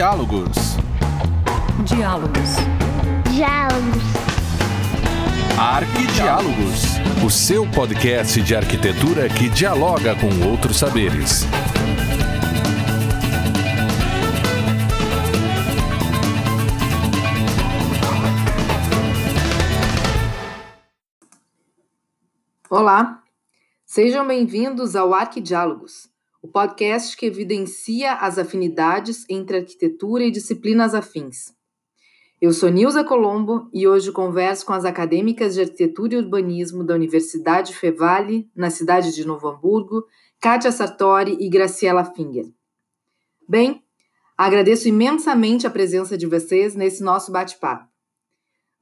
Diálogos. Diálogos. Diálogos. Arquidiálogos. O seu podcast de arquitetura que dialoga com outros saberes. Olá, sejam bem-vindos ao Arquidiálogos, o podcast que evidencia as afinidades entre arquitetura e disciplinas afins. Eu sou Nilza Colombo e hoje converso com as acadêmicas de arquitetura e urbanismo da Universidade Fevale, na cidade de Novo Hamburgo, Kátia Sartori e Graciela Finger. Bem, agradeço imensamente a presença de vocês nesse nosso bate-papo.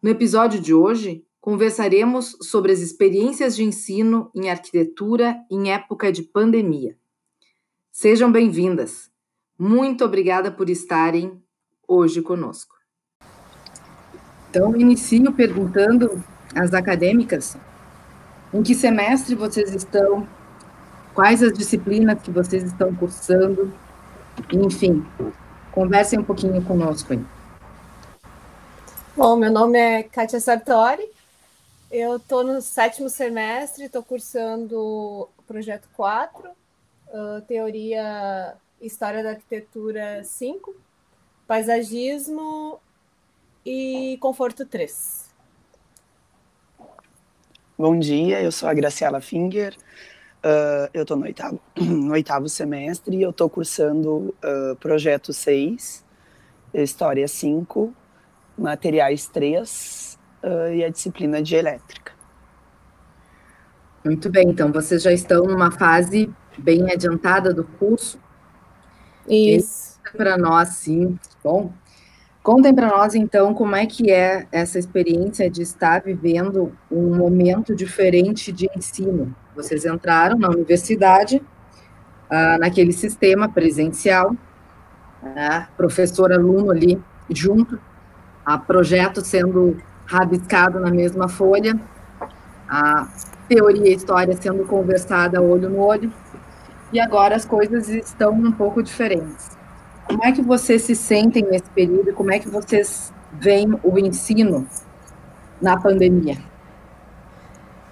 No episódio de hoje, conversaremos sobre as experiências de ensino em arquitetura em época de pandemia. Sejam bem-vindas. Muito obrigada por estarem hoje conosco. Então, inicio perguntando às acadêmicas em que semestre vocês estão, quais as disciplinas que vocês estão cursando, enfim, conversem um pouquinho conosco aí. Bom, meu nome é Kátia Sartori, eu estou no sétimo semestre, estou cursando o projeto 4, uh, Teoria História da Arquitetura 5, Paisagismo e Conforto 3. Bom dia, eu sou a Graciela Finger, uh, eu estou no oitavo, no oitavo semestre e eu estou cursando uh, Projeto 6, História 5, Materiais 3 uh, e a disciplina de elétrica. Muito bem, então vocês já estão numa fase bem adiantada do curso. Isso. Para nós, sim. Bom, contem para nós então como é que é essa experiência de estar vivendo um momento diferente de ensino. Vocês entraram na universidade, uh, naquele sistema presencial, né, professor aluno ali junto, a projeto sendo rabiscado na mesma folha, a teoria e história sendo conversada olho no olho, e agora as coisas estão um pouco diferentes. Como é que vocês se sentem nesse período? Como é que vocês veem o ensino na pandemia?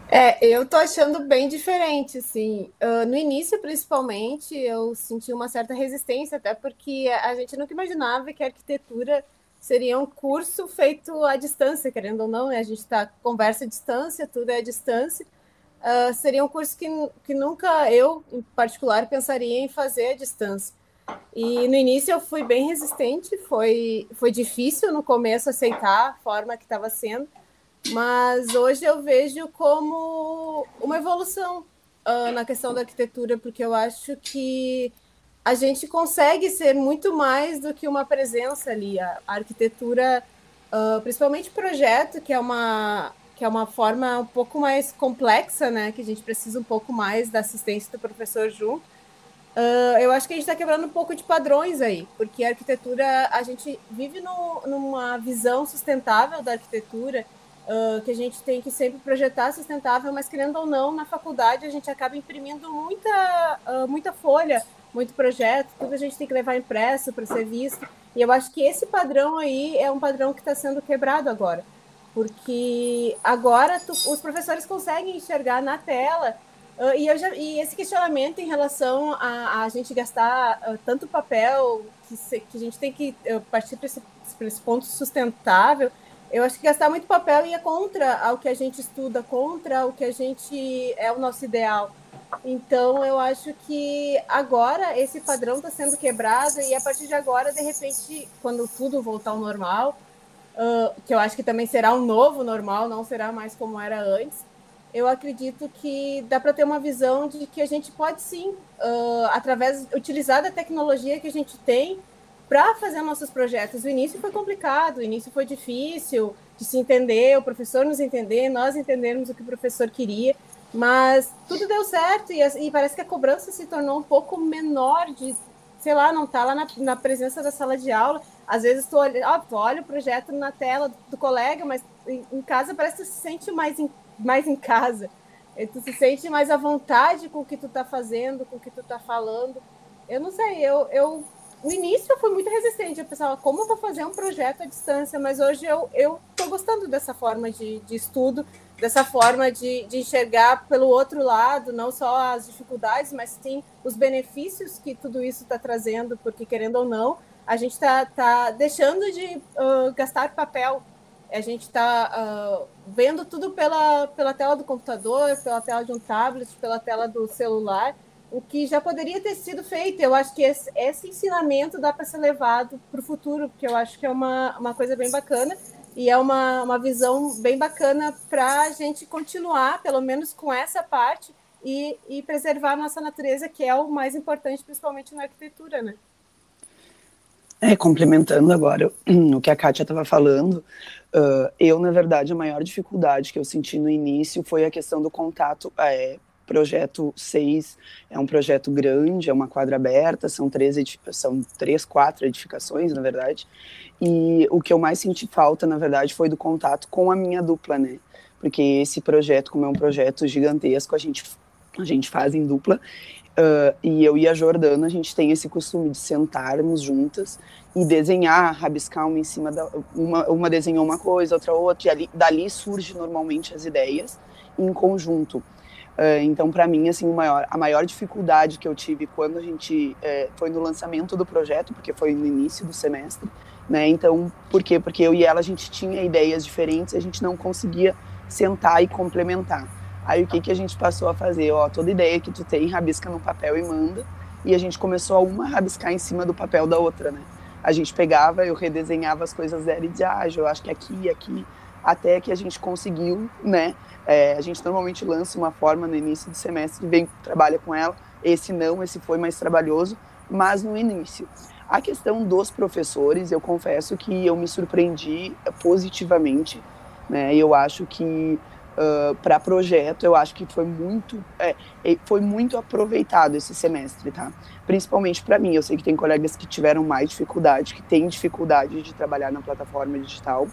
É, eu tô achando bem diferente, assim. Uh, no início, principalmente, eu senti uma certa resistência, até porque a gente nunca imaginava que a arquitetura seria um curso feito à distância, querendo ou não, né? A gente está conversa à distância, tudo é à distância. Uh, seria um curso que, que nunca eu, em particular, pensaria em fazer à distância. E no início eu fui bem resistente, foi, foi difícil no começo aceitar a forma que estava sendo, mas hoje eu vejo como uma evolução uh, na questão da arquitetura, porque eu acho que a gente consegue ser muito mais do que uma presença ali. A, arquitetura, uh, principalmente projeto, que é uma que é uma forma um pouco mais complexa, né? Que a gente precisa um pouco mais da assistência do professor junto. Uh, eu acho que a gente está quebrando um pouco de padrões aí, porque a arquitetura, a gente vive no, numa visão sustentável da arquitetura, uh, que a gente tem que sempre projetar sustentável, mas querendo ou não, na faculdade a gente acaba imprimindo muita, uh, muita folha muito projeto, tudo a gente tem que levar impresso para ser visto. E eu acho que esse padrão aí é um padrão que está sendo quebrado agora. Porque agora tu, os professores conseguem enxergar na tela. Uh, e, já, e, esse questionamento em relação a, a gente gastar uh, tanto papel, que, se, que, a gente tem que uh, partir para esse, esse ponto sustentável, eu acho que gastar muito papel ia contra o que a gente estuda, contra o que a gente é o nosso ideal. Então, eu acho que agora esse padrão está sendo quebrado e a partir de agora, de repente, quando tudo voltar ao normal, uh, que eu acho que também será um novo normal, não será mais como era antes, eu acredito que dá para ter uma visão de que a gente pode sim, uh, através utilizar da tecnologia que a gente tem para fazer nossos projetos. O início foi complicado, o início foi difícil de se entender, o professor nos entender, nós entendermos o que o professor queria. Mas tudo deu certo e, e, parece que a cobrança se tornou um pouco menor de, sei lá, não tá lá na, na presença da sala de aula. Às vezes tu olha, ó, tu olha o projeto na tela do, colega, mas em, em, casa parece que tu se sente mais em, mais em casa. E tu se sente mais à vontade com o que tu tá fazendo, com o que tu tá falando. Eu não sei, eu, eu no início eu fui muito resistente, eu pensava, como eu vou fazer um projeto à distância? Mas hoje eu estou gostando dessa forma de, de estudo, dessa forma de, de enxergar pelo outro lado, não só as dificuldades, mas sim os benefícios que tudo isso está trazendo, porque querendo ou não, a gente está tá deixando de uh, gastar papel, a gente está uh, vendo tudo pela, pela tela do computador, pela tela de um tablet, pela tela do celular, o que já poderia ter sido feito. Eu acho que esse, esse ensinamento dá para ser levado para o futuro, porque eu acho que é uma, uma coisa bem bacana e é uma, uma visão bem bacana para a gente continuar, pelo menos com essa parte, e, e preservar a nossa natureza, que é o mais importante, principalmente na arquitetura, né? É, complementando agora o que a Kátia estava falando, uh, eu, na verdade, a maior dificuldade que eu senti no início foi a questão do contato. É, projeto 6 é um projeto grande, é uma quadra aberta, são três, são três, quatro edificações, na verdade, e o que eu mais senti falta, na verdade, foi do contato com a minha dupla, né? Porque esse projeto, como é um projeto gigantesco, a gente, a gente faz em dupla, Uh, e eu e a Jordana, a gente tem esse costume de sentarmos juntas e desenhar, rabiscar uma em cima da. Uma, uma desenhou uma coisa, outra outra, e ali, dali surge normalmente as ideias em conjunto. Uh, então, para mim, assim, maior, a maior dificuldade que eu tive quando a gente uh, foi no lançamento do projeto, porque foi no início do semestre, né? Então, por quê? Porque eu e ela a gente tinha ideias diferentes, a gente não conseguia sentar e complementar. Aí o que, que a gente passou a fazer? Ó, toda ideia que tu tem, rabisca no papel e manda. E a gente começou a uma rabiscar em cima do papel da outra, né? A gente pegava, eu redesenhava as coisas dela e dizia, ah, eu acho que aqui e aqui, até que a gente conseguiu, né? É, a gente normalmente lança uma forma no início do semestre, vem, trabalha com ela. Esse não, esse foi mais trabalhoso, mas no início. A questão dos professores, eu confesso que eu me surpreendi positivamente, né? Eu acho que uh, para projeto, eu acho que foi muito, é, foi muito aproveitado esse semestre, tá? Principalmente para mim. Eu sei que tem colegas que tiveram mais dificuldade, que têm dificuldade de trabalhar na plataforma digital,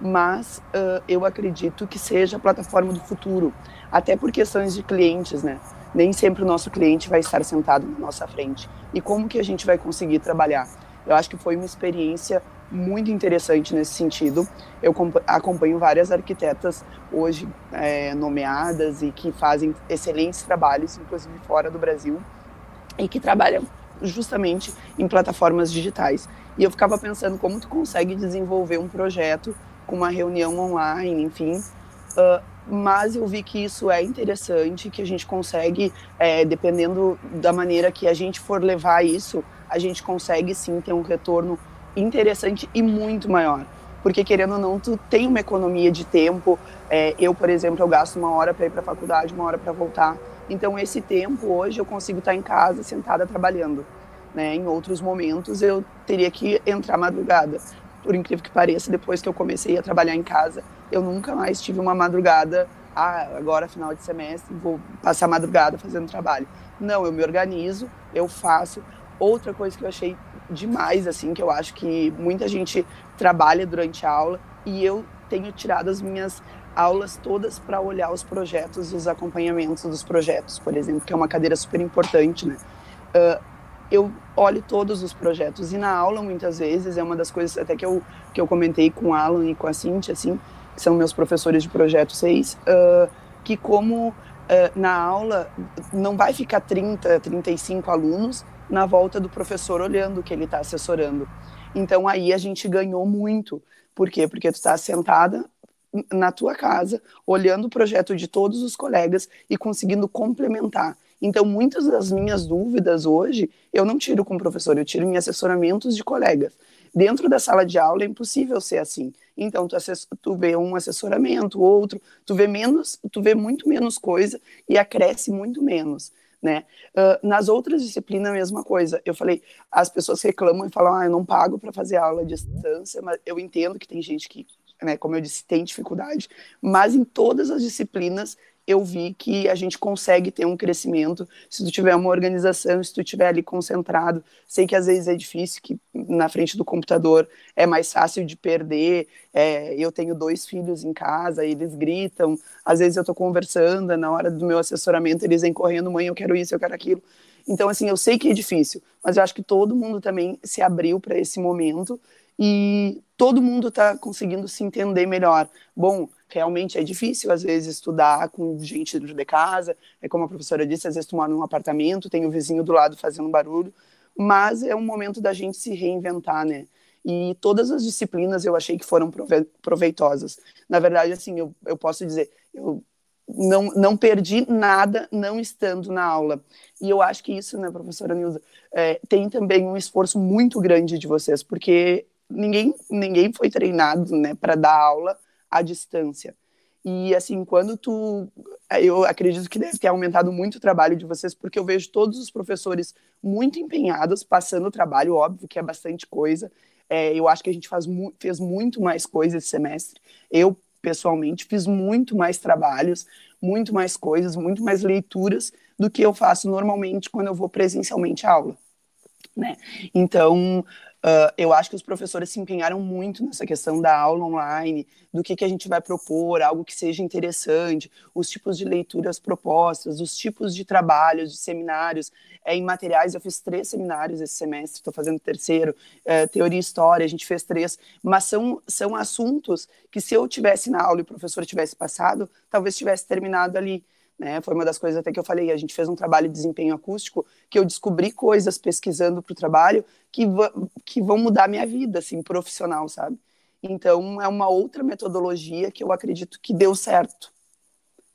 mas uh, eu acredito que seja a plataforma do futuro, até por questões de clientes, né? Nem sempre o nosso cliente vai estar sentado na nossa frente. E como que a gente vai conseguir trabalhar? Eu acho que foi uma experiência muito interessante nesse sentido. Eu acompanho várias arquitetas hoje é, nomeadas e que fazem excelentes trabalhos, inclusive fora do Brasil, e que trabalham justamente em plataformas digitais. E eu ficava pensando como tu consegue desenvolver um projeto uma reunião online, enfim. Uh, mas eu vi que isso é interessante, que a gente consegue, é, dependendo da maneira que a gente for levar isso, a gente consegue sim ter um retorno interessante e muito maior. Porque, querendo ou não, tu tem uma economia de tempo. É, eu, por exemplo, eu gasto uma hora para ir para a faculdade, uma hora para voltar. Então, esse tempo, hoje, eu consigo estar em casa, sentada, trabalhando. Né? Em outros momentos, eu teria que entrar madrugada. Por incrível que pareça, depois que eu comecei a trabalhar em casa, eu nunca mais tive uma madrugada. Ah, agora, final de semestre, vou passar madrugada fazendo trabalho. Não, eu me organizo, eu faço. Outra coisa que eu achei demais, assim, que eu acho que muita gente trabalha durante a aula e eu tenho tirado as minhas aulas todas para olhar os projetos, os acompanhamentos dos projetos, por exemplo, que é uma cadeira super importante, né? Uh, eu olho todos os projetos e na aula muitas vezes é uma das coisas até que eu que eu comentei com o Alan e com a Cintia, assim, que são meus professores de projeto 6, uh, que como uh, na aula não vai ficar 30, 35 alunos na volta do professor olhando o que ele está assessorando. Então aí a gente ganhou muito. Por quê? Porque tu está sentada na tua casa, olhando o projeto de todos os colegas e conseguindo complementar. Então, muitas das minhas dúvidas hoje, eu não tiro com o professor, eu tiro em assessoramentos de colegas. Dentro da sala de aula é impossível ser assim. Então, tu, tu vê um assessoramento, outro, tu vê menos, tu vê muito menos coisa e acresce muito menos né? Uh, nas outras disciplinas, a mesma coisa. Eu falei, as pessoas reclamam e falam, ah, eu não pago para fazer aula à distância, mas eu entendo que tem gente que, né, como eu disse, tem dificuldade, mas em todas as disciplinas eu vi que a gente consegue ter um crescimento se tu tiver uma organização, se tu tiver ali concentrado. Sei que às vezes é difícil, que na frente do computador é mais fácil de perder. É, eu tenho dois filhos em casa, eles gritam. Às vezes eu estou conversando, na hora do meu assessoramento eles vêm correndo, mãe, eu quero isso, eu quero aquilo. Então, assim, eu sei que é difícil, mas eu acho que todo mundo também se abriu para esse momento e todo mundo está conseguindo se entender melhor. Bom, realmente é difícil, às vezes, estudar com gente dentro de casa, é como a professora disse, às vezes tu mora num apartamento, tem o vizinho do lado fazendo barulho, mas é um momento da gente se reinventar, né? E todas as disciplinas eu achei que foram proveitosas. Na verdade, assim, eu, eu posso dizer, eu não, não perdi nada não estando na aula. E eu acho que isso, né, professora Nilda, é, tem também um esforço muito grande de vocês, porque ninguém, ninguém foi treinado, né, para dar aula à distância. E assim, quando tu. Eu acredito que deve ter aumentado muito o trabalho de vocês, porque eu vejo todos os professores muito empenhados, passando o trabalho, óbvio que é bastante coisa. É, eu acho que a gente faz mu fez muito mais coisa esse semestre. Eu, pessoalmente, fiz muito mais trabalhos, muito mais coisas, muito mais leituras do que eu faço normalmente quando eu vou presencialmente à aula. Né? Então, Uh, eu acho que os professores se empenharam muito nessa questão da aula online, do que, que a gente vai propor, algo que seja interessante, os tipos de leituras propostas, os tipos de trabalhos, de seminários. É, em materiais, eu fiz três seminários esse semestre, estou fazendo terceiro, é, teoria e história, a gente fez três, mas são, são assuntos que se eu tivesse na aula e o professor tivesse passado, talvez tivesse terminado ali. Né? Foi uma das coisas até que eu falei, a gente fez um trabalho de desempenho acústico, que eu descobri coisas pesquisando para o trabalho que, que vão mudar minha vida, assim, profissional, sabe? Então, é uma outra metodologia que eu acredito que deu certo,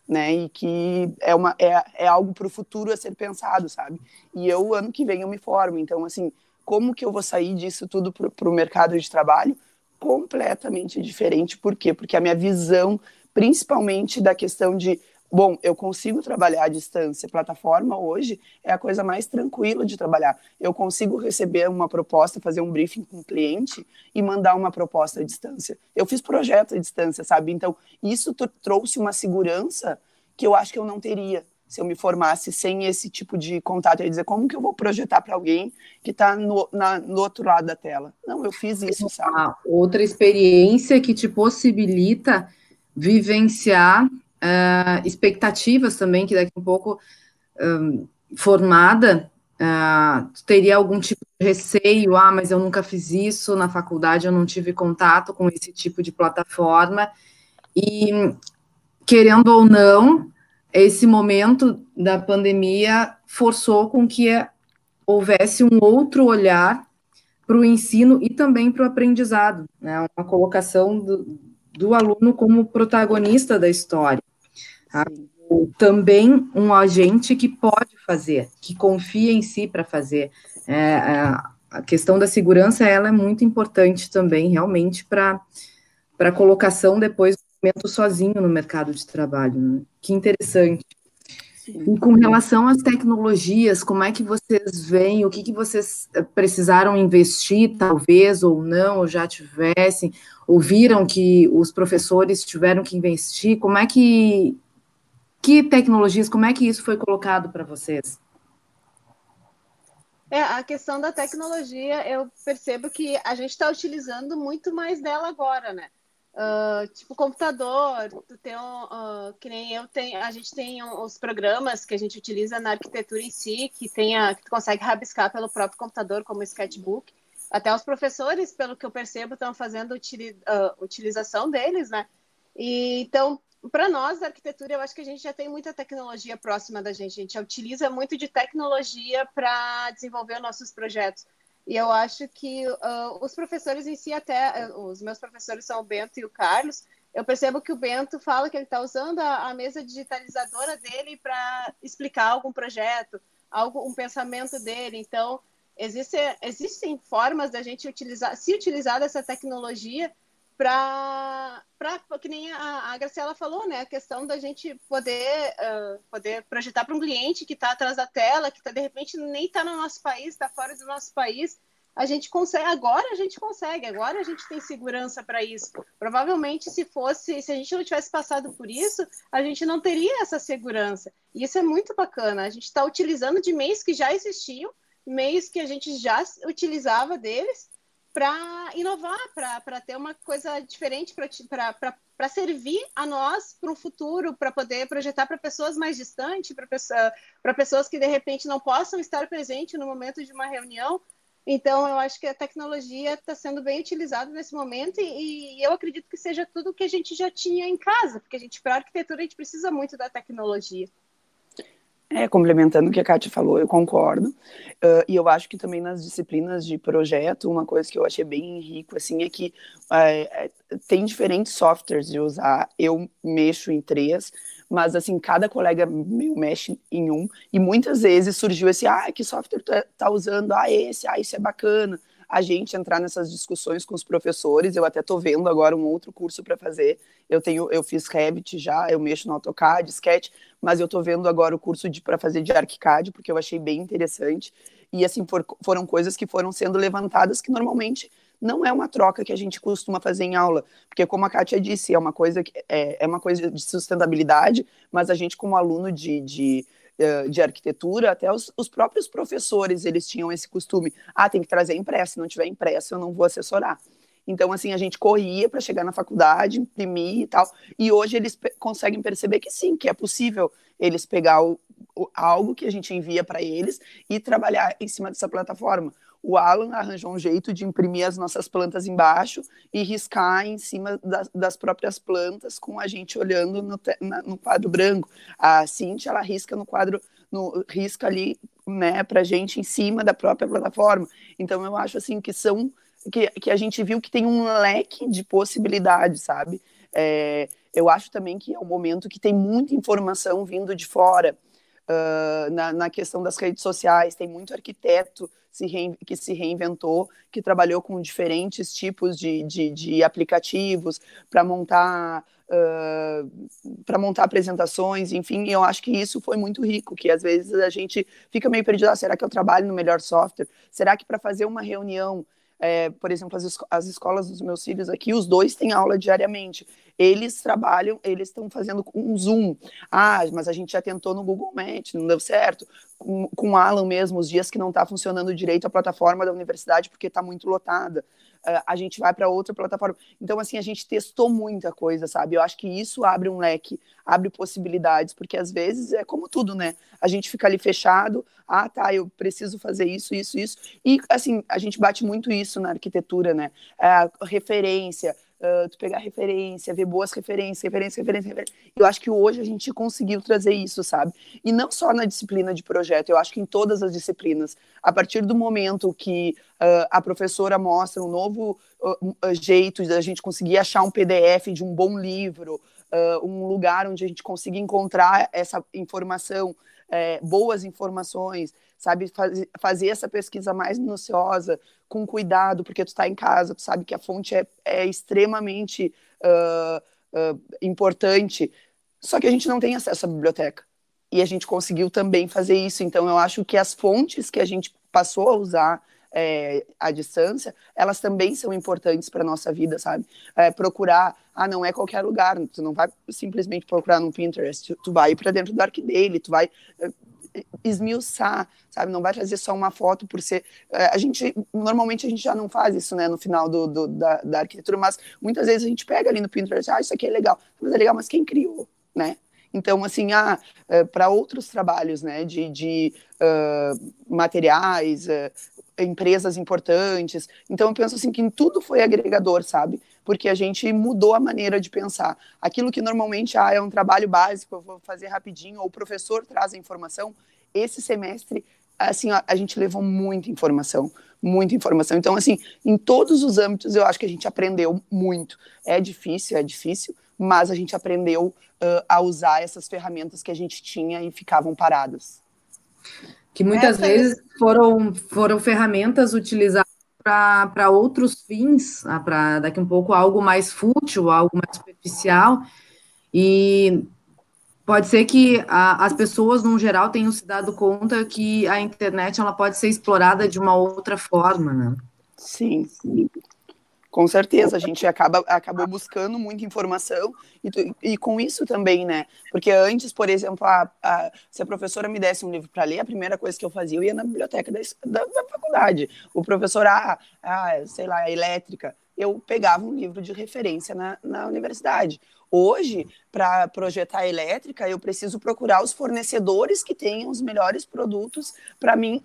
né? E que é, uma, é, é algo para o futuro a ser pensado, sabe? E eu, ano que vem, eu me formo. Então, assim, como que eu vou sair disso tudo para o mercado de trabalho? Completamente diferente. Por quê? Porque a minha visão, principalmente da questão de Bom, eu consigo trabalhar à distância. Plataforma hoje é a coisa mais tranquila de trabalhar. Eu consigo receber uma proposta, fazer um briefing com o cliente e mandar uma proposta à distância. Eu fiz projeto à distância, sabe? Então, isso trouxe uma segurança que eu acho que eu não teria se eu me formasse sem esse tipo de contato. Eu ia dizer, como que eu vou projetar para alguém que está no, no outro lado da tela? Não, eu fiz isso, sabe? Outra experiência que te possibilita vivenciar uh, expectativas também, que daqui a um pouco um, formada, uh, teria algum tipo de receio, ah, mas eu nunca fiz isso, na faculdade eu não tive contato com esse tipo de plataforma, e querendo ou não, esse momento da pandemia forçou com que houvesse um outro olhar para o ensino e também para o aprendizado, né? uma colocação do, do aluno como protagonista da história. Tá? Também um agente que pode fazer, que confia em si para fazer. É, é, a questão da segurança ela é muito importante também, realmente, para a colocação depois do momento sozinho no mercado de trabalho. Né? Que interessante. E com relação às tecnologias, como é que vocês veem, o que, que vocês eh, precisaram investir, talvez, ou não, ou já tivessem, ouviram que os professores tiveram que investir, como é que, que tecnologias, como é que isso foi colocado para vocês? É, a questão da tecnologia, eu percebo que a gente está utilizando muito mais dela agora, né? Uh, tipo computador, tu tem um, uh, que nem eu tenho, a gente tem os programas que a gente utiliza na arquitetura em si, que tem a, que tu consegue rabiscar pelo próprio computador, como o sketchbook. Até os professores, pelo que eu percebo, estão fazendo uh, utilização deles, né? E, então, para nós, da arquitetura, eu acho que a gente já tem muita tecnologia próxima da gente. A gente utiliza muito de tecnologia para desenvolver nossos projetos. E eu acho que uh, os professores em si, até uh, os meus professores são o Bento e o Carlos. Eu percebo que o Bento fala que ele está usando a, a, mesa digitalizadora dele para explicar algum projeto, algo, um pensamento dele. Então, existe, existem formas da gente utilizar, se utilizar dessa tecnologia para que nem a, a Graciela falou, né? A questão da gente poder, uh, poder projetar para um cliente que está atrás da tela, que tá, de repente nem está no nosso país, está fora do nosso país. A gente consegue, agora a gente consegue, agora a gente tem segurança para isso. Provavelmente, se fosse, se a gente não tivesse passado por isso, a gente não teria essa segurança. E isso é muito bacana. A gente está utilizando de meios que já existiam, meios que a gente já utilizava deles, para inovar, para ter uma coisa diferente, para servir a nós para o futuro, para poder projetar para pessoas mais distantes, para pessoa, pessoas que de repente não possam estar presentes no momento de uma reunião. Então, eu acho que a tecnologia está sendo bem utilizada nesse momento e, e, eu acredito que seja tudo que a gente já tinha em casa, porque a gente, para arquitetura, a gente precisa muito da tecnologia. É, complementando o que a Kátia falou, eu concordo. Uh, e eu acho que também nas disciplinas de projeto, uma coisa que eu achei bem rico, assim, é que uh, tem diferentes softwares de usar. Eu mexo em três, mas, assim, cada colega meu mexe em um. E muitas vezes surgiu esse, ah, que software tu tá, tá usando? Ah, esse, ah, isso é bacana a gente entrar nessas discussões com os professores. Eu até estou vendo agora um outro curso para fazer. Eu tenho, eu fiz Revit já, eu mexo no AutoCAD, Sketch, mas eu estou vendo agora o curso para fazer de ArchiCAD, porque eu achei bem interessante. E assim for, foram coisas que foram sendo levantadas que normalmente não é uma troca que a gente costuma fazer em aula, porque como a Kátia disse, é uma coisa que é, é uma coisa de sustentabilidade, mas a gente como aluno de, de de arquitetura, até os, os, próprios professores, eles tinham esse costume, ah, tem que trazer impresso, se não tiver impresso eu não vou assessorar. Então, assim, a gente corria para chegar na faculdade, imprimir e tal, e hoje eles conseguem perceber que sim, que é possível eles pegar o, o, algo que a gente envia para eles e trabalhar em cima dessa plataforma o Alan arranjou um jeito de imprimir as nossas plantas embaixo e riscar em cima das, das próprias plantas com a gente olhando no, na, no, quadro branco. A Cintia, ela risca no quadro, no, risca ali, né, pra gente em cima da própria plataforma. Então, eu acho, assim, que são, que, que a gente viu que tem um leque de possibilidades, sabe? É, eu acho também que é um momento que tem muita informação vindo de fora, uh, na, na, questão das redes sociais, tem muito arquiteto se que se reinventou, que trabalhou com diferentes tipos de, de, de aplicativos para montar Uh, para montar apresentações, enfim, eu acho que isso foi muito rico, que às vezes a gente fica meio perdido, ah, será que eu trabalho no melhor software? Será que para fazer uma reunião é, por exemplo, as, as escolas dos meus filhos aqui, os dois têm aula diariamente. Eles trabalham, eles estão fazendo um Zoom. Ah, mas a gente já tentou no Google Meet, não deu certo. Com, com o Alan mesmo, os dias que não está funcionando direito a plataforma da universidade porque está muito lotada. A gente vai para outra plataforma. Então, assim, a gente testou muita coisa, sabe? Eu acho que isso abre um leque, abre possibilidades, porque às vezes é como tudo, né? A gente fica ali fechado, ah, tá, eu preciso fazer isso, isso, isso. E, assim, a gente bate muito isso na arquitetura, né? A referência, Uh, tu pegar referência, ver boas referências, referência, referência, referência. Eu acho que hoje a gente conseguiu trazer isso, sabe? E não só na disciplina de projeto, eu acho que em todas as disciplinas. A partir do momento que uh, a professora mostra um novo uh, jeito de a gente conseguir achar um PDF de um bom livro, um lugar onde a gente consiga encontrar essa informação, é, boas informações, sabe? Faz, fazer essa pesquisa mais minuciosa, com cuidado, porque tu está em casa, tu sabe que a fonte é, é extremamente uh, uh, importante. Só que a gente não tem acesso à biblioteca. E a gente conseguiu também fazer isso. Então, eu acho que as fontes que a gente passou a usar é, à distância, elas também são importantes para nossa vida, sabe? É, procurar, ah, não é qualquer lugar, tu não vai simplesmente procurar no Pinterest, tu, tu vai para dentro do Arcdale, tu vai é, esmiuçar, sabe? Não vai trazer só uma foto por ser. É, a gente, normalmente, a gente já não faz isso, né, no final do, do da, da, arquitetura, mas muitas vezes a gente pega ali no Pinterest, ah, isso aqui é legal, mas é legal, mas quem criou, né? Então, assim, ah, é, para outros trabalhos, né, de, de uh, materiais, uh, empresas importantes. Então eu penso assim que em tudo foi agregador, sabe? Porque a gente mudou a maneira de pensar. Aquilo que normalmente ah, é um trabalho básico, eu vou fazer rapidinho, ou o professor traz a informação, esse semestre assim, a, gente levou muita informação, muita informação. Então, assim, em todos os âmbitos eu acho que a gente aprendeu muito. É difícil, é difícil, mas a gente aprendeu uh, a usar essas ferramentas que a gente tinha e ficavam paradas que muitas Essa vezes foram, foram ferramentas utilizadas para outros fins, ah, para daqui um pouco algo mais fútil, algo mais superficial, e pode ser que a, as pessoas, no geral, tenham se dado conta que a internet ela pode ser explorada de uma outra forma, né? Sim, sim. Com certeza, a gente acaba, acabou buscando muita informação e, e com isso também, né? Porque antes, por exemplo, a, a, se a professora me desse um livro para ler, a primeira coisa que eu fazia, eu ia na biblioteca da, da, da faculdade. O professor, ah, ah, sei lá, elétrica, eu pegava um livro de referência na, na universidade. Hoje, para projetar elétrica, eu preciso procurar os fornecedores que tenham os melhores produtos para mim,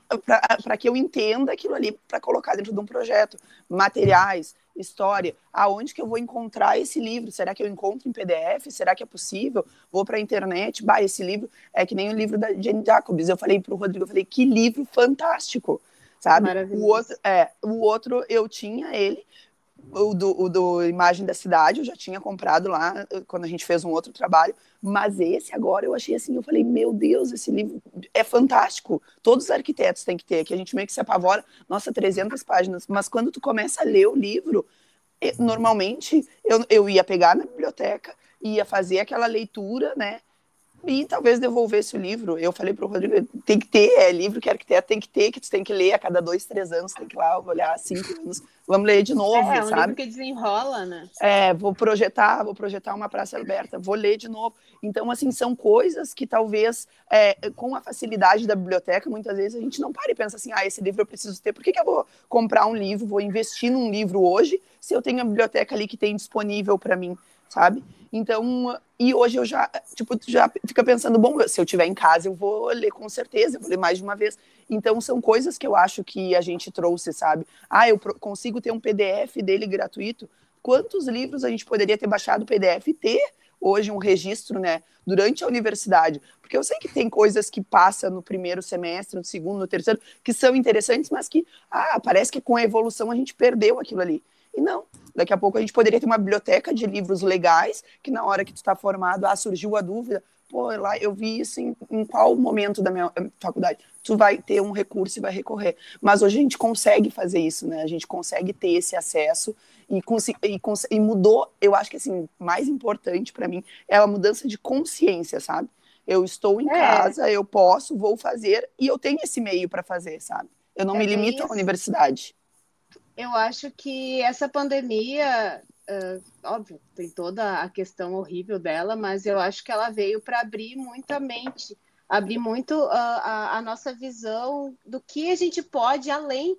para que eu entenda aquilo ali para colocar dentro de um projeto. Materiais, história, aonde que eu vou encontrar esse livro? Será que eu encontro em PDF? Será que é possível? Vou para a internet, bah, esse livro é que nem o livro da Jane Jacobs. Eu falei para o Rodrigo, eu falei, que livro fantástico, sabe? O outro, é, o outro eu tinha ele, o do, o do Imagem da Cidade, eu já tinha comprado lá quando a gente fez um outro trabalho, mas esse agora eu achei assim, eu falei, meu Deus, esse livro é fantástico, todos os arquitetos têm que ter, que a gente meio que se apavora, nossa, 300 páginas, mas quando tu começa a ler o livro, normalmente eu, eu ia pegar na biblioteca, ia fazer aquela leitura, né, e talvez devolvesse o livro. Eu falei para o Rodrigo, tem que ter, é livro que arquiteto tem que ter, que tu tem que ler a cada dois, três anos, tem que ir lá olhar cinco anos, vamos ler de novo, é, é um sabe? que desenrola, né? É, vou projetar, vou projetar uma praça aberta, vou ler de novo. Então, assim, são coisas que talvez, é, com a facilidade da biblioteca, muitas vezes a gente não para e pensa assim, ah, esse livro eu preciso ter, por que, que eu vou comprar um livro, vou investir num livro hoje, se eu tenho a biblioteca ali que tem disponível para mim, sabe? Então, e hoje eu já, tipo, já fica pensando, bom, se eu tiver em casa, eu vou ler com certeza, eu vou ler mais de uma vez. Então, são coisas que eu acho que a gente trouxe, sabe? Ah, eu consigo ter um PDF dele gratuito. Quantos livros a gente poderia ter baixado PDF e ter hoje um registro, né, durante a universidade? Porque eu sei que tem coisas que passam no primeiro semestre, no segundo, no terceiro, que são interessantes, mas que, ah, parece que com a evolução a gente perdeu aquilo ali. E não, daqui a pouco a gente poderia ter uma biblioteca de livros legais, que na hora que tu está formado, ah, surgiu a dúvida, pô, lá eu vi isso em, em qual momento da minha eh, faculdade. Tu vai ter um recurso e vai recorrer. Mas hoje a gente consegue fazer isso, né? A gente consegue ter esse acesso e, e, e mudou, eu acho que assim, mais importante para mim é a mudança de consciência, sabe? Eu estou em é. casa, eu posso, vou fazer e eu tenho esse meio para fazer, sabe? Eu não é me limito à universidade eu acho que essa pandemia, uh, óbvio, tem toda a questão horrível dela, mas eu acho que ela veio para abrir muita mente, abrir muito uh, a, a nossa visão do que a gente pode além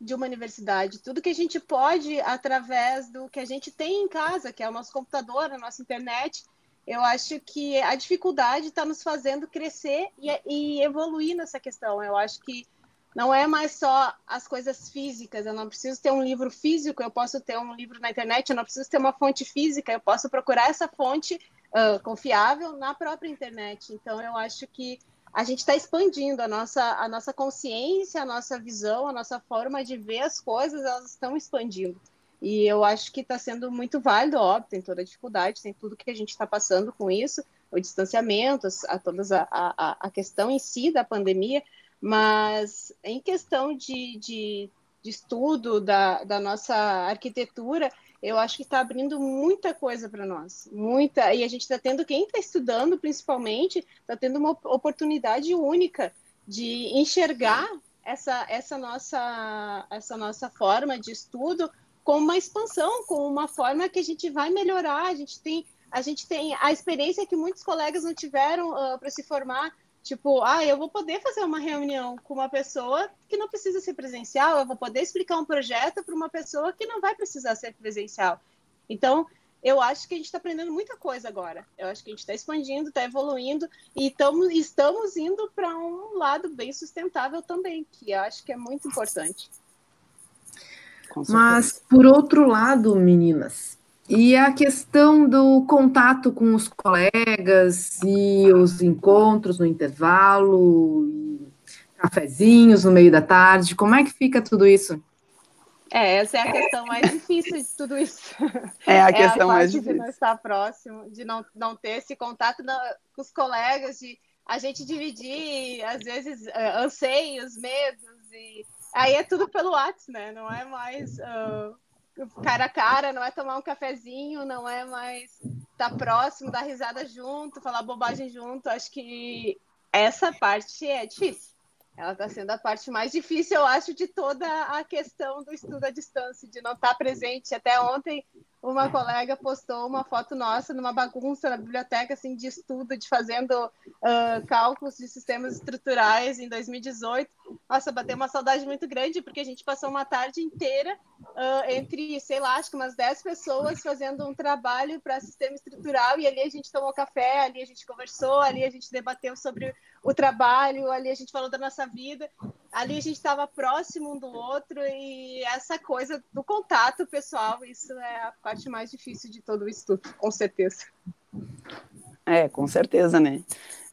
de uma universidade, tudo que a gente pode através do que a gente tem em casa, que é o nosso computador, a nossa internet. Eu acho que a dificuldade está nos fazendo crescer e, e evoluir nessa questão. Eu acho que não é mais só as coisas físicas. Eu não preciso ter um livro físico, eu posso ter um livro na internet, eu não preciso ter uma fonte física, eu posso procurar essa fonte uh, confiável na própria internet. Então, eu acho que a gente está expandindo a nossa, a nossa consciência, a nossa visão, a nossa forma de ver as coisas, elas estão expandindo. E eu acho que está sendo muito válido, óbvio, tem toda a dificuldade, tem tudo que a gente está passando com isso, o distanciamento, a, a, a questão em si da pandemia, mas em questão de, de, de estudo da, da nossa arquitetura, eu acho que está abrindo muita coisa para nós, muita, e a gente está tendo, quem está estudando principalmente, está tendo uma oportunidade única de enxergar essa, essa, nossa, essa nossa forma de estudo como uma expansão, como uma forma que a gente vai melhorar, a gente tem, a gente tem a experiência que muitos colegas não tiveram uh, para se formar Tipo, ah, eu vou poder fazer uma reunião com uma pessoa que não precisa ser presencial, eu vou poder explicar um projeto para uma pessoa que não vai precisar ser presencial. Então, eu acho que a gente está aprendendo muita coisa agora. Eu acho que a gente está expandindo, está evoluindo e tamo, estamos indo para um lado bem sustentável também, que eu acho que é muito importante. Mas, por outro lado, meninas, e a questão do contato com os colegas e os encontros no intervalo, cafezinhos no meio da tarde, como é que fica tudo isso? É, essa é a questão mais difícil de tudo isso. É a questão é a mais difícil. De não estar próximo, de não, não ter esse contato com os colegas, de a gente dividir, às vezes, uh, anseios, medos, e aí é tudo pelo WhatsApp, né? Não é mais. Uh, cara a cara, não é tomar um cafezinho, não é mais estar tá próximo, dar risada junto, falar bobagem junto. Acho que essa parte é difícil. ela está sendo a parte mais difícil, eu acho, de toda a questão do estudo à distância, de não estar presente. Até ontem, uma colega postou uma foto nossa numa bagunça na biblioteca assim, de estudo, de fazendo uh, cálculos de sistemas estruturais em 2018. Nossa, bateu uma saudade muito grande, porque a gente passou uma tarde inteira uh, entre, sei lá, acho que umas 10 pessoas fazendo um trabalho para sistema estrutural, e ali a gente tomou café, ali a gente conversou, ali a gente debateu sobre o trabalho, ali a gente falou da nossa vida, ali a gente estava próximo um do outro e essa coisa do contato pessoal, isso é a parte mais difícil de todo o estudo, com certeza. É, com certeza, né?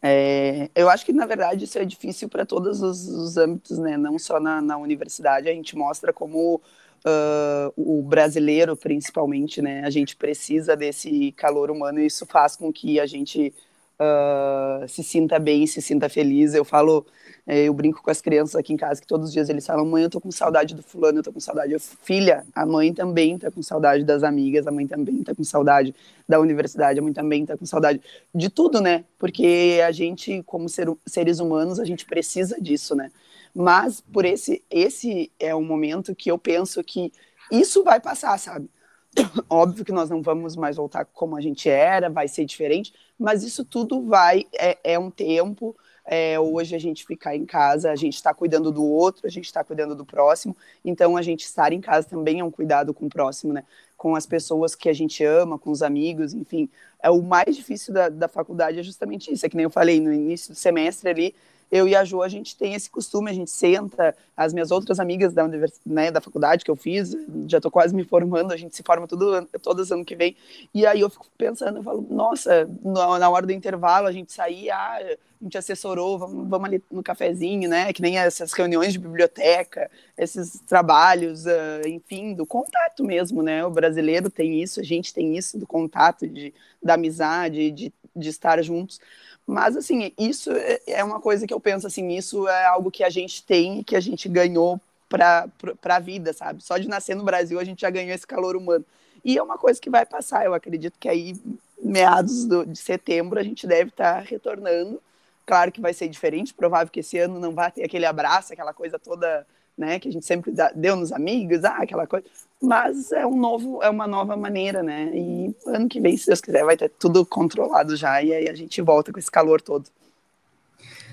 É, eu acho que, na verdade, isso é difícil para todos os, os, âmbitos, né? Não só na, na, universidade, a gente mostra como uh, o brasileiro, principalmente, né? A gente precisa desse calor humano e isso faz com que a gente uh, se sinta bem, se sinta feliz. Eu falo, é, eu brinco com as crianças aqui em casa que todos os dias eles falam: mãe, eu tô com saudade do fulano, eu tô com saudade. Eu, Filha, a mãe também tá com saudade das amigas, a mãe também tá com saudade da universidade, a mãe também tá com saudade de tudo, né? Porque a gente, como ser, seres humanos, a gente precisa disso, né? Mas por esse, esse é um momento que eu penso que isso vai passar, sabe? Óbvio que nós não vamos mais voltar como a gente era, vai ser diferente, mas isso tudo vai, é, é um tempo. É, hoje a gente ficar em casa, a gente está cuidando do outro, a gente está cuidando do próximo, então a gente estar em casa também é um cuidado com o próximo, né? Com as pessoas que a gente ama, com os amigos, enfim. É o mais difícil da, da faculdade é justamente isso. É que nem eu falei no início do semestre ali, eu e a Jo, a gente tem esse costume, a gente senta, as minhas outras amigas da, né, da faculdade que eu fiz, já estou quase me formando, a gente se forma tudo, todas ano que vem, e aí eu fico pensando, eu falo, nossa, na hora do intervalo a gente saía, ah, a gente assessorou, vamos, vamos ali no cafezinho, né, que nem essas reuniões de biblioteca, esses trabalhos, uh, enfim, do contato mesmo, né, o brasileiro tem isso, a gente tem isso, do contato, de, da amizade, de, de estar juntos, mas, assim, isso é, é uma coisa que eu penso, assim, isso é algo que a gente tem, que a gente ganhou para a vida, sabe? Só de nascer no Brasil a gente já ganhou esse calor humano. E é uma coisa que vai passar, eu acredito que aí, meados do, de setembro, a gente deve estar tá retornando. Claro que vai ser diferente, provável que esse ano não vai ter aquele abraço, aquela coisa toda né, que a gente sempre dá, deu nos amigos, ah, aquela coisa, mas é um novo, é uma nova maneira, né, e ano que vem, se Deus quiser, vai ter tudo controlado já, e aí a gente volta com esse calor todo.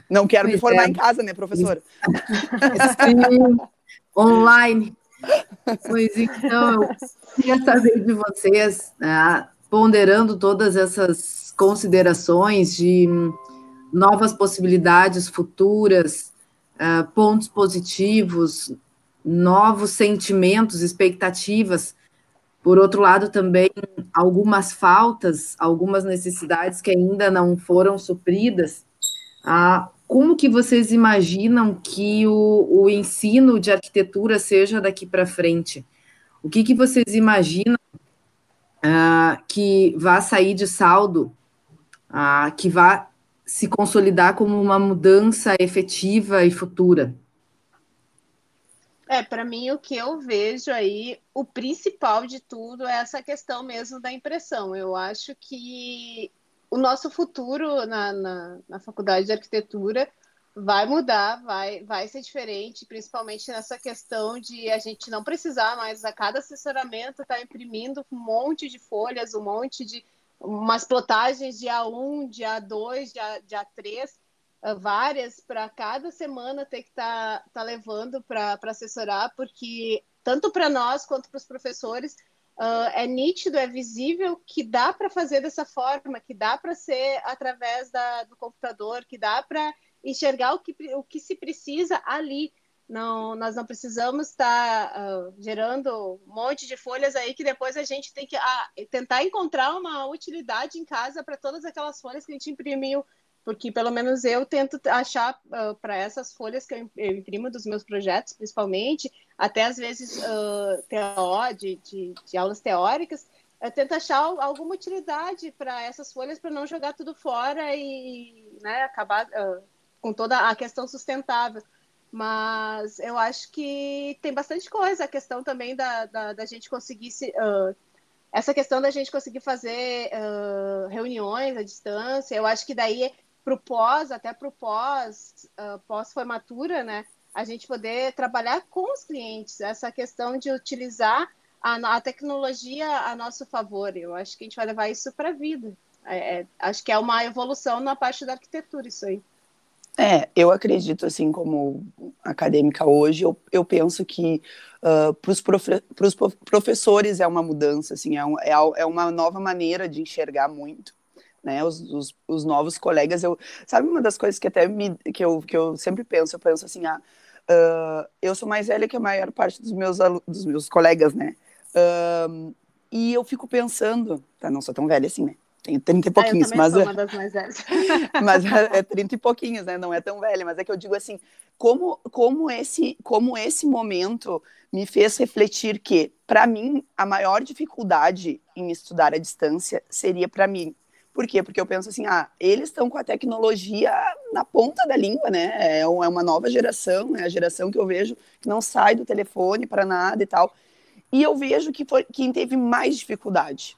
Não quero pois me formar é. em casa, né, professora? Online. Pois então, eu queria saber de vocês, né, ponderando todas essas considerações de novas possibilidades futuras, uh, pontos positivos, novos sentimentos, expectativas. Por outro lado, também algumas faltas, algumas necessidades que ainda não foram supridas. Uh, como que vocês imaginam que o, o ensino de arquitetura seja daqui para frente? O que, que vocês imaginam uh, que vá sair de saldo, uh, que vá se consolidar como uma mudança efetiva e futura? É, para mim o que eu vejo aí, o principal de tudo é essa questão mesmo da impressão. Eu acho que o nosso futuro na, na, na faculdade de arquitetura vai mudar, vai, vai ser diferente, principalmente nessa questão de a gente não precisar mais a cada assessoramento estar tá imprimindo um monte de folhas, um monte de umas plotagens de A1, de A2, de, A, de A3, uh, várias, para cada semana ter que estar tá, tá levando para assessorar, porque tanto para nós quanto para os professores uh, é nítido, é visível que dá para fazer dessa forma, que dá para ser através da, do computador, que dá para enxergar o que, o que se precisa ali. Não, nós não precisamos estar tá, uh, gerando um monte de folhas aí que depois a gente tem que ah, tentar encontrar uma utilidade em casa para todas aquelas folhas que a gente imprimiu, porque pelo menos eu tento achar uh, para essas folhas que eu, imprimo dos meus projetos, principalmente, até às vezes uh, de, de, de, aulas teóricas, eu tento achar alguma utilidade para essas folhas para não jogar tudo fora e né, acabar com toda a questão sustentável. Mas eu acho que tem bastante coisa. A questão também da, da, da gente conseguir se. Uh, essa questão da gente conseguir fazer uh, reuniões à distância, eu acho que daí para o pós, até para o pós, uh, pós-formatura, né? A gente poder trabalhar com os clientes, essa questão de utilizar a, a tecnologia a nosso favor. Eu acho que a gente vai levar isso para a vida. É, é, acho que é uma evolução na parte da arquitetura, isso aí. É, eu acredito, assim, como acadêmica hoje, eu, eu penso que uh, para os profe professores é uma mudança, assim, é, um, é, é uma nova maneira de enxergar muito né, os, os, os, novos colegas, eu, sabe uma das coisas que até me, que eu, que eu sempre penso, eu penso assim, ah, uh, eu sou mais velha que a maior parte dos meus, dos meus colegas, né, uh, e eu fico pensando, tá, não sou tão velha assim, né, tenho 30 e pouquinhos, ah, mas. Sou uma das mais velhas. mas é 30 e pouquinhos, né? Não é tão velha, mas é que eu digo assim, como, como, esse, como esse momento me fez refletir que, para mim, a maior dificuldade em estudar à distância seria para mim por quê? Porque eu penso assim, ah, eles estão com a tecnologia na ponta da língua, né? É, é uma nova geração, é a geração que eu vejo que não sai do telefone para nada e tal. E eu vejo que foi quem teve mais dificuldade,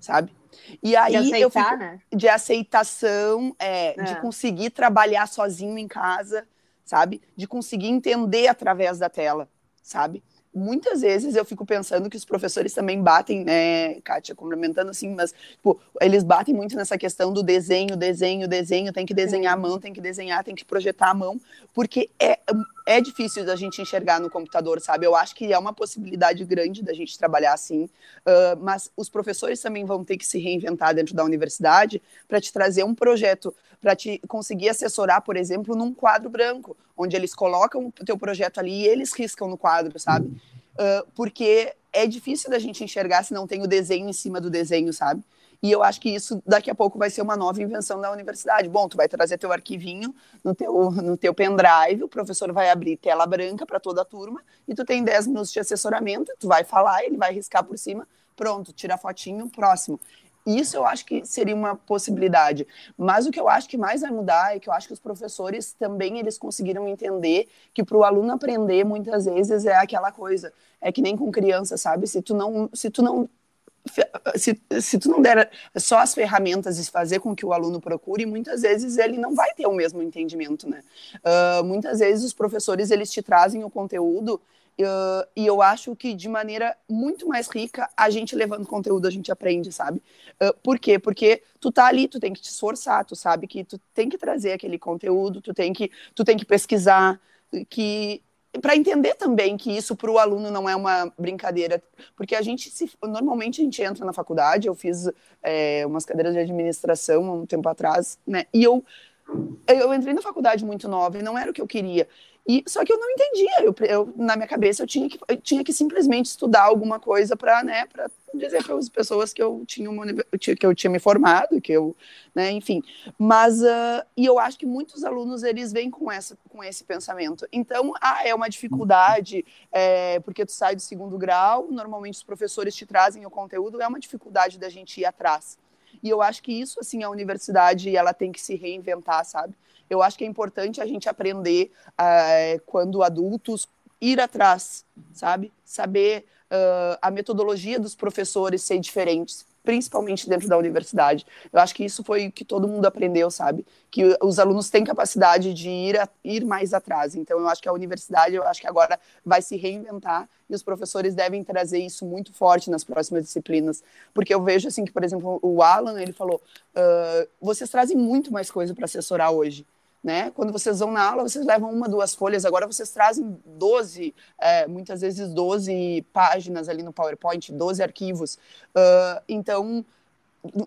sabe? E aí de aceitar, eu fico, né? de aceitação, é, é. de conseguir trabalhar sozinho em casa, sabe? De conseguir entender através da tela, sabe? Muitas vezes eu fico pensando que os professores também batem, né, Kátia, complementando assim, mas tipo, eles batem muito nessa questão do desenho, desenho, desenho, tem que desenhar a mão, tem que desenhar, tem que projetar a mão, porque é, é difícil da gente enxergar no computador, sabe? Eu acho que é uma possibilidade grande da gente trabalhar assim, uh, mas os professores também vão ter que se reinventar dentro da universidade para te trazer um projeto, para te conseguir assessorar, por exemplo, num quadro branco, onde eles colocam o teu projeto ali e eles riscam no quadro, sabe? Uh, porque é difícil da gente enxergar se não tem o desenho em cima do desenho, sabe? E eu acho que isso daqui a pouco vai ser uma nova invenção da universidade. Bom, tu vai trazer teu arquivinho no teu, no teu pendrive, o professor vai abrir tela branca para toda a turma e tu tem 10 minutos de assessoramento, tu vai falar, ele vai riscar por cima, pronto, tira a fotinho, próximo. Isso eu acho que seria uma possibilidade. Mas o que eu acho que mais vai mudar é que eu acho que os professores também eles conseguiram entender que para o aluno aprender muitas vezes é aquela coisa, é que nem com criança, sabe? Se tu não, se tu não se, se tu não der só as ferramentas e fazer com que o aluno procure, muitas vezes ele não vai ter o mesmo entendimento, né? Uh, muitas vezes os professores eles te trazem o conteúdo uh, e eu acho que de maneira muito mais rica a gente levando conteúdo a gente aprende, sabe? Uh, por quê? Porque tu tá ali, tu tem que te esforçar, tu sabe que tu tem que trazer aquele conteúdo, tu tem que tu tem que pesquisar, que para entender também que isso para o aluno não é uma brincadeira, porque a gente se, normalmente a gente entra na faculdade, eu fiz é, umas cadeiras de administração há um tempo atrás, né? E eu eu entrei na faculdade muito nova e não era o que eu queria. E, só que eu não entendia. Eu, eu, na minha cabeça, eu tinha que, eu tinha que simplesmente estudar alguma coisa para né, dizer para as pessoas que eu tinha uma, que eu tinha me formado, que eu, né, enfim. Mas uh, e eu acho que muitos alunos eles vêm com essa, com esse pensamento. Então, ah, é uma dificuldade é, porque tu sai do segundo grau. Normalmente os professores te trazem o conteúdo. É uma dificuldade da gente ir atrás. E eu acho que isso, assim, a universidade ela tem que se reinventar, sabe? Eu acho que é importante a gente aprender, uh, quando adultos, ir atrás, sabe? Saber uh, a metodologia dos professores ser diferentes, principalmente dentro da universidade. Eu acho que isso foi o que todo mundo aprendeu, sabe? Que os alunos têm capacidade de ir, a, ir mais atrás. Então, eu acho que a universidade, eu acho que agora vai se reinventar e os professores devem trazer isso muito forte nas próximas disciplinas. Porque eu vejo, assim, que, por exemplo, o Alan, ele falou, uh, vocês trazem muito mais coisa para assessorar hoje né? Quando vocês vão na aula, vocês levam uma, duas folhas, agora vocês trazem 12, é, muitas vezes 12 páginas ali no PowerPoint, 12 arquivos. Uh, então,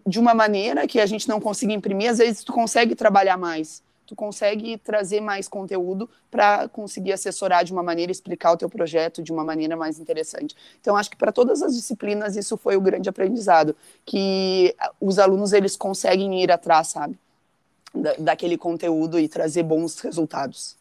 de uma maneira que a gente não consiga imprimir, às vezes tu consegue trabalhar mais, tu consegue trazer mais conteúdo para conseguir assessorar de uma maneira, explicar o teu projeto de uma maneira mais interessante. Então, acho que para todas as disciplinas isso foi o grande aprendizado, que os alunos eles conseguem ir atrás, sabe? Da, daquele conteúdo e trazer bons resultados.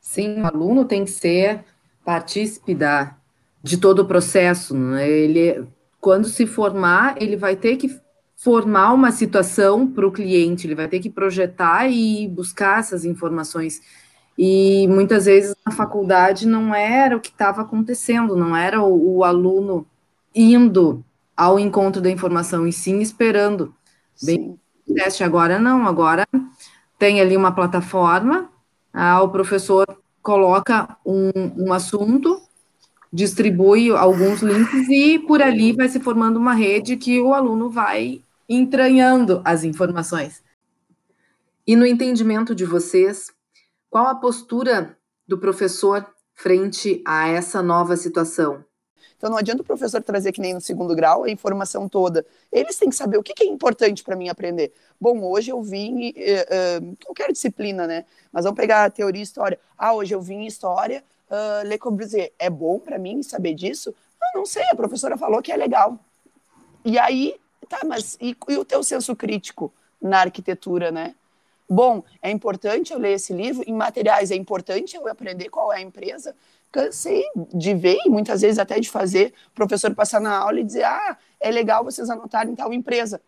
Sim, o aluno tem que ser partícipe da, de todo o processo. Né? Ele, quando se formar, ele vai ter que formar uma situação para o cliente, ele vai ter que projetar e buscar essas informações. E muitas vezes na faculdade não era o que estava acontecendo, não era o, o, aluno indo ao encontro da informação, e sim esperando. Bem, teste agora não, agora tem ali uma plataforma, ah, o professor coloca um, um assunto, distribui alguns links e por ali vai se formando uma rede que o aluno vai entranhando as informações. E no entendimento de vocês, qual a postura do professor frente a essa nova situação? Então não adianta o professor trazer que nem no segundo grau a informação toda. Eles têm que saber o que, é importante para mim aprender. Bom, hoje eu vim, uh, uh, qualquer disciplina, né? Mas vamos pegar a teoria e história. Ah, hoje eu vim história, uh, Le Corbusier. É bom para mim saber disso? Ah, não sei, a professora falou que é legal. E aí, tá, mas e, e o teu senso crítico na arquitetura, né? Bom, é importante eu ler esse livro. Em materiais, é importante eu aprender qual é a empresa cansei de ver e muitas vezes até de fazer o professor passar na aula e dizer: ah, é legal vocês anotarem tal empresa.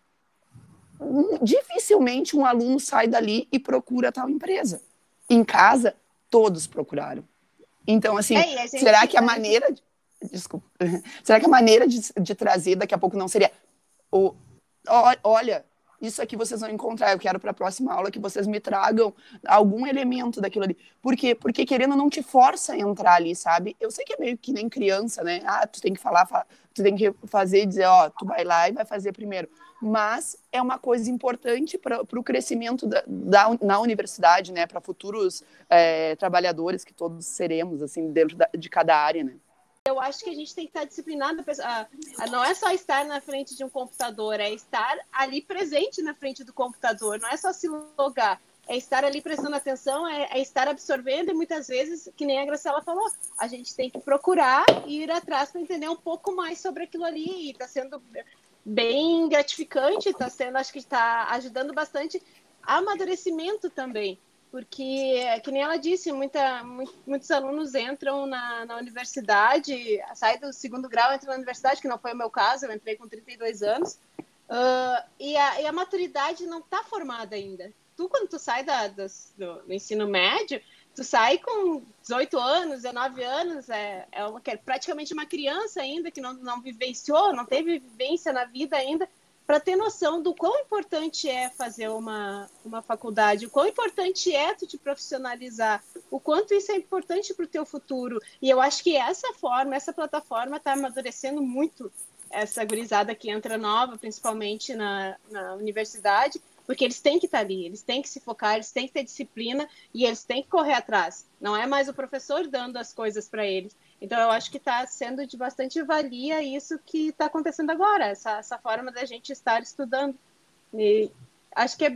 Dificilmente um aluno sai dali e procura tal empresa. Em casa, todos procuraram. Então, assim, é, será que a maneira. De... Desculpa. será que a maneira de, de trazer daqui a pouco não seria. O, olha, isso aqui vocês vão encontrar. Eu quero para a próxima aula que vocês me tragam algum elemento daquilo ali. Por quê? Porque querendo não te força a entrar ali, sabe? Eu sei que é meio que nem criança, né? Ah, tu tem que falar, tu tem que fazer e dizer, ó, tu vai lá e vai fazer primeiro. Mas é uma coisa importante para o crescimento da, da, na universidade, né? Para futuros é, trabalhadores que todos seremos, assim, dentro da, de cada área, né? Eu acho que a gente tem que estar disciplinado. Não é só estar na frente de um computador, é estar ali presente na frente do computador. Não é só se logar, é estar ali prestando atenção, é, é estar absorvendo. E muitas vezes, que nem a Graciela falou, a gente tem que procurar e ir atrás para entender um pouco mais sobre aquilo ali. E está sendo bem gratificante, está sendo, acho que está ajudando bastante amadurecimento também porque, que nem ela disse, muita, muitos alunos entram na, na universidade, saem do segundo grau, entram na universidade, que não foi o meu caso, eu entrei com 32 anos, uh, e, a, e, a, maturidade não está formada ainda. Tu, quando tu sai da, do, do, ensino médio, tu sai com 18 anos, 19 anos, é, é, uma, é praticamente uma criança ainda, que não, não vivenciou, não teve vivência na vida ainda, para ter noção do quão importante é fazer uma, uma faculdade, o quão importante é tu te profissionalizar, o quanto isso é importante para o teu futuro. E eu acho que essa forma, essa plataforma está amadurecendo muito essa gurizada que entra nova, principalmente na, na universidade, porque eles têm que estar tá ali, eles têm que se focar, eles têm que ter disciplina e eles têm que correr atrás. Não é mais o professor dando as coisas para eles, então, eu acho que está sendo de bastante valia isso que está acontecendo agora, essa, essa forma da gente estar estudando. E acho que, é,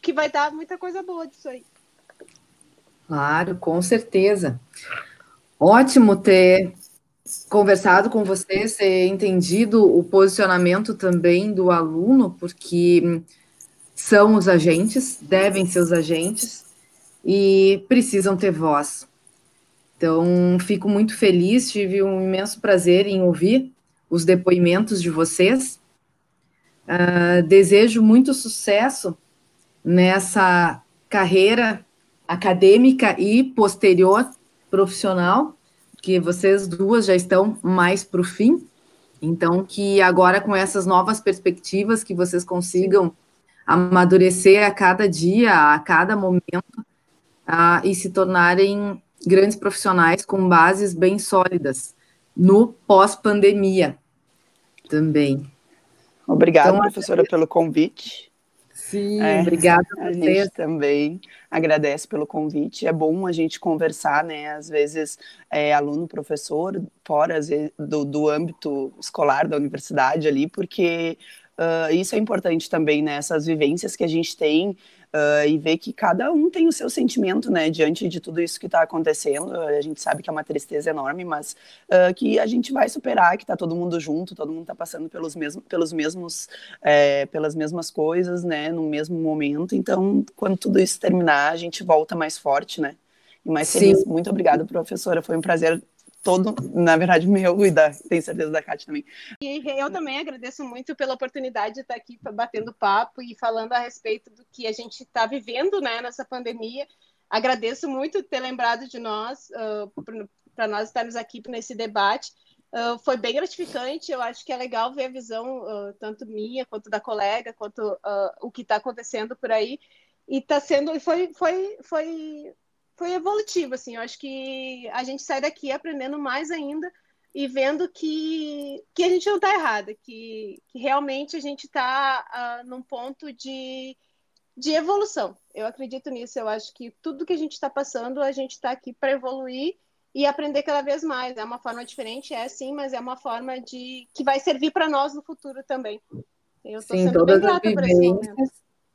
que vai dar muita coisa boa disso aí. Claro, com certeza. Ótimo ter conversado com vocês, ter entendido o posicionamento também do aluno, porque são os agentes, devem ser os agentes e precisam ter voz. Então, fico muito feliz, tive um imenso prazer em ouvir os depoimentos de vocês. Uh, desejo muito sucesso nessa carreira acadêmica e posterior profissional, que vocês duas já estão mais para o fim. Então, que agora com essas novas perspectivas que vocês consigam amadurecer a cada dia, a cada momento, uh, e se tornarem grandes profissionais com bases bem sólidas no pós-pandemia também. Obrigada, então, professora, pelo convite. Sim, é, obrigada a, a gente também agradece pelo convite. É bom a gente conversar, né? Às vezes, é, aluno, professor, fora vezes, do, do âmbito escolar da universidade ali, porque uh, isso é importante também, né? Essas vivências que a gente tem uh, e ver que cada um tem o seu sentimento, né, diante de tudo isso que está acontecendo. A gente sabe que é uma tristeza enorme, mas uh, que a gente vai superar, que está todo mundo junto, todo mundo está passando pelos mesmos, pelos mesmos, é, pelas mesmas coisas, né, no mesmo momento. Então, quando tudo isso terminar, a gente volta mais forte, né? E mais feliz. Muito obrigada, professora. Foi um prazer todo, na verdade, meu e da, tenho certeza da Kátia também. E eu também agradeço muito pela oportunidade de estar aqui batendo papo e falando a respeito do que a gente está vivendo né, nessa pandemia. Agradeço muito ter lembrado de nós, uh, para nós estarmos aqui nesse debate. Uh, foi bem gratificante, eu acho que é legal ver a visão, uh, tanto minha, quanto da colega, quanto o que está acontecendo por aí. e tá sendo, foi, foi, foi, foi evolutivo, assim, eu acho que a gente sai daqui aprendendo mais ainda e vendo que, que a gente não está errada, que, que realmente a gente está uh, ah, num ponto de, de evolução. Eu acredito nisso, eu acho que tudo que a gente está passando, a gente está aqui para evoluir e aprender cada vez mais. É uma forma diferente, é sim, mas é uma forma de que vai servir para nós no futuro também. Eu estou sendo bem grata por esse momento.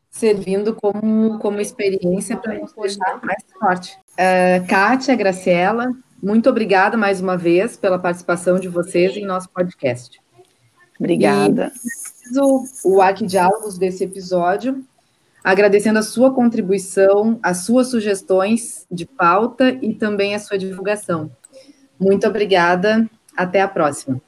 Servindo como, como experiência para nos deixar mais forte. Uh, Kátia, Graciela, muito obrigada mais uma vez pela participação de vocês em nosso podcast. Obrigada. E o Arquidiálogos desse episódio, agradecendo a sua contribuição, as suas sugestões de pauta e também a sua divulgação. Muito obrigada. Até a próxima.